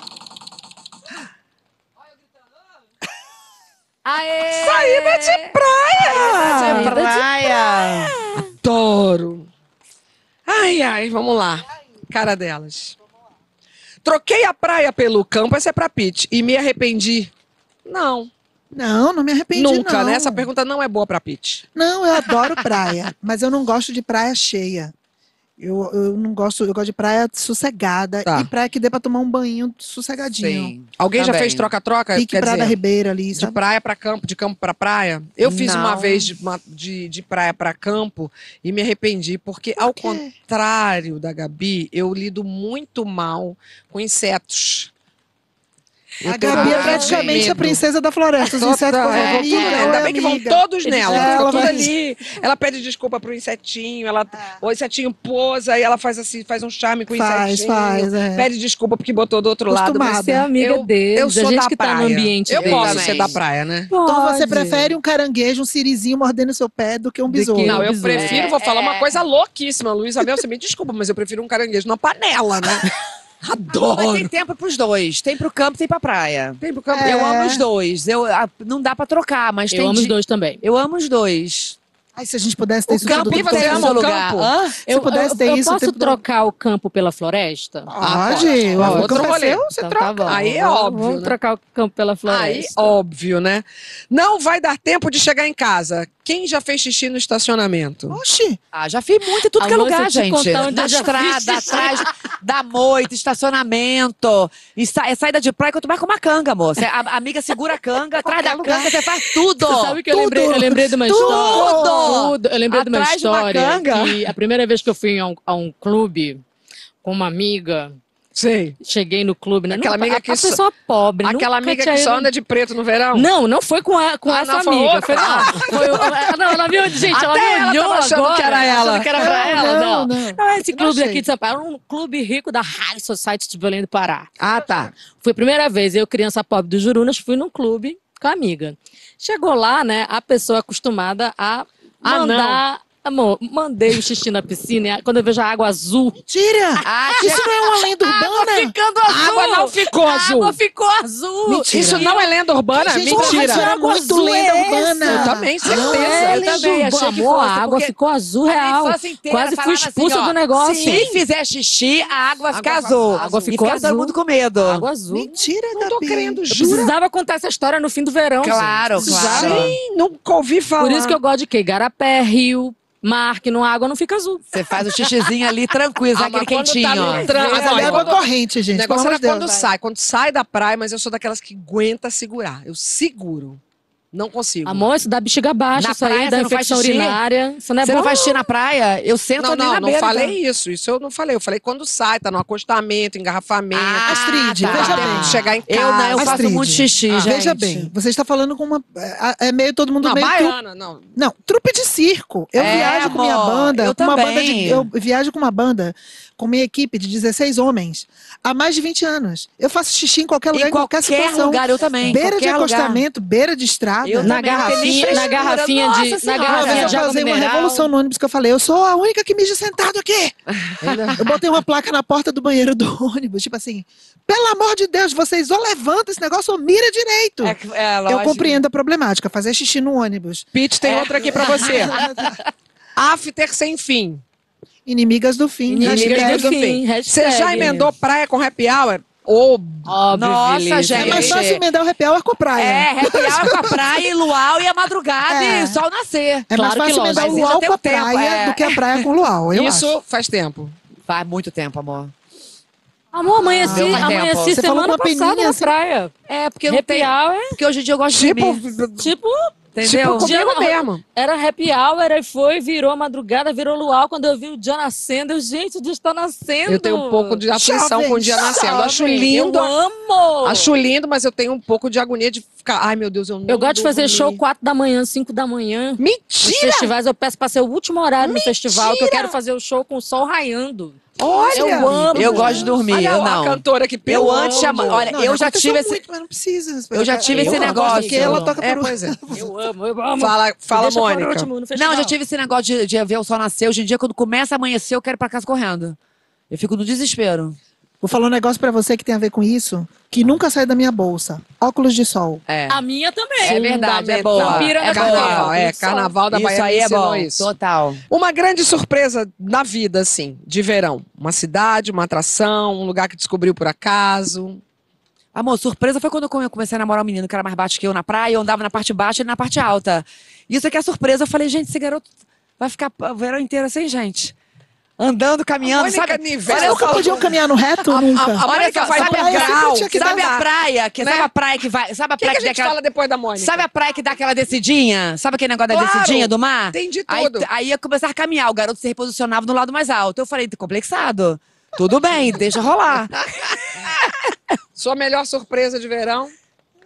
Aê! Saída de praia! Saída de praia. Adoro! Ai, ai, vamos lá. Cara delas. Troquei a praia pelo campo, essa é pra Pete. E me arrependi? Não. Não, não me arrependi, Nunca, não. né? Essa pergunta não é boa pra Pete. Não, eu adoro praia, mas eu não gosto de praia cheia. Eu, eu não gosto, eu gosto de praia sossegada Tá. e praia que dê pra tomar um banho sossegadinho. Sim. Alguém já fez troca-troca? Pique Quer Praia da dizer, Ribeira ali, de sabe? praia pra campo, de campo pra praia? Eu fiz uma Não. vez de, de, de praia pra campo e me arrependi, porque ao quê? contrário da Gabi, eu lido muito mal com insetos. A Gabi é praticamente a medo. princesa da floresta. Os Total, insetos é, é, tudo, ainda bem que vão todos nela. É, ela tudo vai- ali. Ela pede desculpa pro insetinho, ela, o insetinho posa e ela faz assim, faz um charme com o Faz, insetinho. faz, é. Pede desculpa porque botou do outro lado. Mas. Você é amiga eu, deles, eu a sou gente da que tá no praia. ambiente Eu deles. posso também. ser da praia, né? Então você Pode. prefere um caranguejo, um sirizinho mordendo seu pé do que um Do que besouro. Não, eu besouro. prefiro, vou falar uma coisa louquíssima, Luiz Abel, você me desculpa, mas eu prefiro um caranguejo na panela, né? Mas tem Adoro. tempo pros dois. Tem pro campo, tem pra praia. Tem pro campo. Eu É. amo os dois. Eu, a- não dá pra trocar, mas Eu tem amo os dois também. Eu amo os dois. Ai, se a gente pudesse ter O isso campo tudo você todo ama o campo? Hã? Se eu, pudesse eu- ter eu isso o posso todo. trocar o campo pela floresta? Ah, Pode, pode. o É outro campo é seu, você Então troca. tá. Aí é óbvio, Vamos né? trocar o campo pela Aí, floresta. óbvio, né? Não vai dar tempo de chegar em casa. Quem já fez xixi no estacionamento? Oxi, Ah, já fiz muito em tudo que é lugar, eu gente. Na eu já estrada, atrás da moita, estacionamento. E sa é saída de praia quando tu vai com uma canga, amor. Cê- a, amiga segura a canga, atrás da canga, você faz tudo. Você sabe que eu tudo. lembrei, eu lembrei de uma Tudo. história. Tudo. Eu lembrei de uma Atrás de uma história canga. que a primeira vez que eu fui a um, a um clube com uma amiga, Sei. cheguei no clube, né? Aquela Não, amiga a, que a só- pessoa pobre. Aquela amiga que só anda de preto no verão? Não, não foi com, a, com Ah, essa não, foi amiga. Foi, não, foi, o- não, ela viu, gente, ela Até me ela olhou tava achando agora, que era ela. que era pra Não, ela, não, não. não. Não, esse clube achei. aqui de São Paulo era um clube rico da High Society de Belém do Pará. Ah, tá. Foi a primeira vez, eu, criança pobre do Jurunas, fui num clube com a amiga. Chegou lá, né, a pessoa acostumada a Ah, mandar... Amor, mandei o xixi na piscina e quando eu vejo a água azul... Tira! Ah, Isso não é uma lenda Água urbana? ficando A azul! água não ficou A azul. água ficou azul! Mentira. Isso não é lenda urbana? Gente, Mentira. isso era muito azul lenda é urbana. Eu também, certeza. Não é, Eu também achei que fosse, a água ficou azul A real. inteira Quase fui assim, expulsa ó, do negócio. Se fizer xixi, a água vai ficar Água azul. A água E ficou fica todo azul. mundo com medo. Água azul. Mentira, Não tô crendo, Eu jura? precisava contar essa história no fim do verão. Claro, gente. claro. Sim, nunca ouvi falar. Por isso que eu gosto de quê? Garapé, rio, mar, que no água não fica azul. Você faz o xixizinho ali tranquilo, Ah, aquele quando quentinho. tá Mas ali é é água corrente, O gente. pelo negócio amor era de Deus. quando sai. Quando sai da praia, mas eu sou daquelas que aguenta segurar. Eu seguro. Não consigo. Amor, isso dá bexiga baixa, Na isso aí praia dá não faz infecção urinária. Isso não é Você bom. não faz xixi na praia? Eu sento Não, ali não, na não beira. falei então. isso. Isso eu não falei. Eu falei quando sai, tá no acostamento, engarrafamento. Ah, Astrid, tá. veja Dá bem. chegar em casa. Eu, né, eu faço Astrid. muito xixi, Ah, gente. Veja bem, você está falando com uma. É, é meio todo mundo Não, meio. tru- baiana, não. Não, trupe de circo. Eu É, viajo com minha amor, banda, eu com uma também. banda de, eu viajo com uma banda com minha equipe de 16 homens há mais de 20 anos. Eu faço xixi em qualquer lugar, Em em qualquer, qualquer situação. lugar, eu também. Beira de qualquer lugar. acostamento, beira de estrada. Eu Na garrafinha, na garrafinha Nossa de, na garrafinha eu de água causei uma revolução no ônibus que eu falei, eu sou a única que mija sentado aqui. Eu botei uma placa na porta do banheiro do ônibus, tipo assim, pelo amor de Deus, vocês ou levantam esse negócio ou mira direito. É, é, eu compreendo a problemática, fazer xixi no ônibus. Pete, tem outra aqui pra você. After sem fim. Inimigas do fim. Inimigas hashtag. do fim. Você já emendou praia com happy hour? Ô, Nossa, Vivi, gente. É mais fácil emendar o happy hour com a praia. É, happy hour com a praia e luau e a madrugada É. e o sol nascer. É mais fácil emendar o luau com a tempo, praia é. do que a praia com o luau, eu Isso acho. faz tempo. Faz muito tempo, amor. Amor, amanheci, tempo. amanheci Você falou semana passada peninha, na assim. praia. É, porque não Happy tem... hour, Porque hoje em dia eu gosto de Tipo, dormir. tipo... Entendeu? Tipo, comigo Dia- mesmo. Era happy hour, aí foi, virou madrugada, virou luau. Quando eu vi o dia nascendo, eu, gente, o dia está nascendo. Eu tenho um pouco de aflição com o dia nascendo. Acho lindo. Eu amo! Acho lindo, mas eu tenho um pouco de agonia de ficar. Ai, meu Deus, eu não Eu gosto de fazer show 4 da manhã, 5 da manhã. Nos Mentira! festivais eu peço pra ser o último horário no festival, que eu quero fazer o show com o sol raiando. Olha! Eu amo. Eu gosto de dormir, Olha eu a não. cantora que Eu antes chama... Olha, Não, eu já tive esse... muito, mas não precisa. Eu já tive Eu esse negócio. Porque ela toca É, por... pois é. Eu amo, eu amo. Fala, fala Mônica. último Não, festival. eu já tive esse negócio de, de ver o sol nascer. Hoje em dia, quando começa a amanhecer, eu quero ir pra casa correndo. Eu fico no desespero. Vou falar um negócio pra você que tem a ver com isso, que nunca sai da minha bolsa. Óculos de sol. É. A minha também. É verdade, é boa. É da carnaval, boa. é. Carnaval da isso Bahia aí é bom. isso. Total. Uma grande surpresa na vida, assim, de verão. Uma cidade, uma atração, um lugar que descobriu por acaso. Amor, surpresa foi quando eu comecei a namorar um menino que era mais baixo que eu na praia. Eu andava na parte baixa e ele na parte alta. Isso aqui é surpresa. Eu falei, gente, esse garoto vai ficar o verão inteiro sem gente. Andando, caminhando, sabe? Nivela. Vocês nunca podiam caminhar no reto? nunca. a- a Olha Mônica só, vai sabe pro a praia, grau, tinha que sabe a praia, que né? sabe a praia que vai, sabe a que, praia que que, dá gente aquela, fala depois da Mônica? sabe a praia que dá aquela descidinha? Sabe aquele negócio da Claro, descidinha do mar? tem de Aí, tudo. aí ia começar a caminhar, o garoto se reposicionava no lado mais alto. Eu falei, complexado. Tudo bem, deixa rolar. Sua melhor surpresa de verão?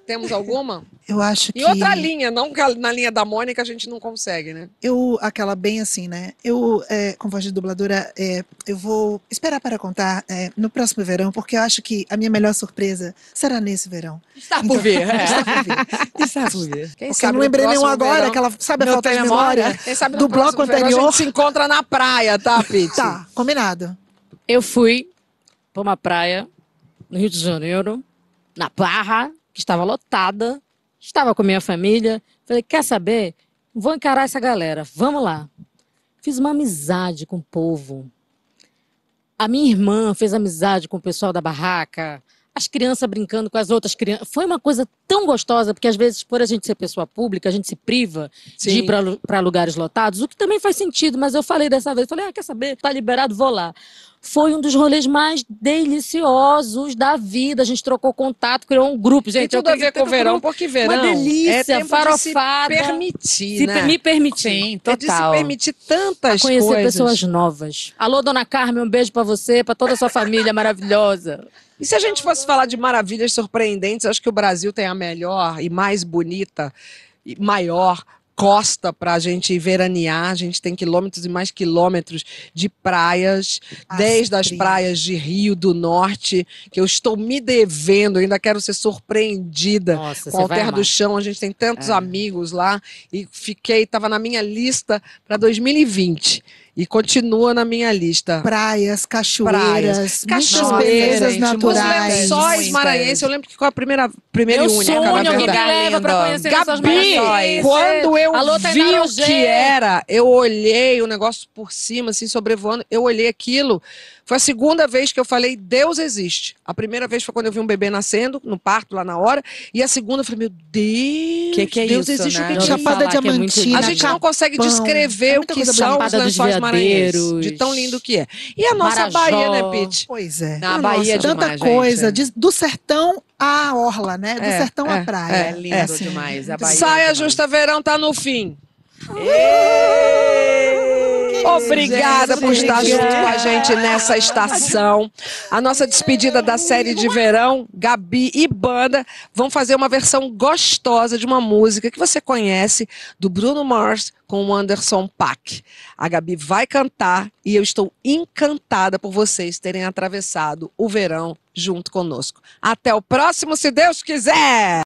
Temos alguma? Eu acho que... Em outra linha, não na linha da Mônica a gente não consegue, né? Eu, aquela bem assim, né? Eu, é, com voz de dubladora, é, eu vou esperar para contar é, no próximo verão, porque eu acho que a minha melhor surpresa será nesse verão. Está por vir. Está É. por vir. Está por vir. Quem Porque eu não lembrei nenhum agora, verão- aquela, sabe a falta de memória? memória? Quem sabe no do bloco próximo verão a anterior. gente se encontra na praia, tá, Pete? Tá, combinado. Eu fui pra uma praia no Rio de Janeiro, na Barra, que estava lotada. Estava com a minha família. Falei, quer saber? Vou encarar essa galera. Vamos lá. Fiz uma amizade com o povo. A minha irmã fez amizade com o pessoal da barraca. As crianças brincando com as outras crianças. Foi uma coisa tão gostosa, porque às vezes, por a gente ser pessoa pública, a gente se priva de Sim. ir para lugares lotados, o que também faz sentido, mas eu falei dessa vez, falei, ah, quer saber? Tá liberado, vou lá. Foi um dos rolês mais deliciosos da vida. A gente trocou contato, criou um grupo, gente. Tem eu tudo a criei ver com o verão, grupo. porque verão Uma delícia, é tempo farofada. de se permitir, Se né? me permitir. Sim, É de se total. permitir tantas Conhecer coisas. pessoas novas. Alô, dona Carmen, um beijo pra você, pra toda a sua família maravilhosa. E se a gente fosse falar de maravilhas surpreendentes, acho que o Brasil tem a melhor e mais bonita e maior costa para a gente veranear. A gente tem quilômetros e mais quilômetros de praias, As desde as praias. de Rio do Norte, que eu estou me devendo, ainda quero ser surpreendida. Nossa, com o amar. do Chão, a gente tem tantos É. amigos lá e fiquei, estava na minha lista para 2020 e continua na minha lista. Praias, cachoeiras, Praias, cachoeiras, gente, Os naturais. lençóis maranhenses, eu lembro que foi a primeira, primeira Meu e única, sonho, na alguém me leva pra conhecer Gabi, quando eu Alô, vi o que era, eu olhei o negócio por cima, assim, sobrevoando, eu olhei aquilo. Foi a segunda vez que eu falei, Deus existe. A primeira vez foi quando eu vi um bebê nascendo, no parto, lá na hora. E a segunda eu falei, meu Deus, Que que é Deus isso, existe. né? o que é Chapada que é Diamantina, a gente não consegue descrever É o que coisa são os lençóis maranhenses, de tão lindo que é. E a nossa Marajó. Bahia, né, Pete? Pois é. Na Bahia é Tanta demais, coisa, de- do sertão à orla, né? Do É, sertão é, à praia. É lindo demais. A Bahia é Saia demais. Justa Verão tá no fim. Ê! Obrigada por estar junto com a gente nessa estação. A nossa despedida da série de verão, Gabi e Banda vão fazer uma versão gostosa de uma música que você conhece, do Bruno Mars com o Anderson Paak. A Gabi vai cantar e eu estou encantada por vocês terem atravessado o verão junto conosco. Até o próximo, se Deus quiser!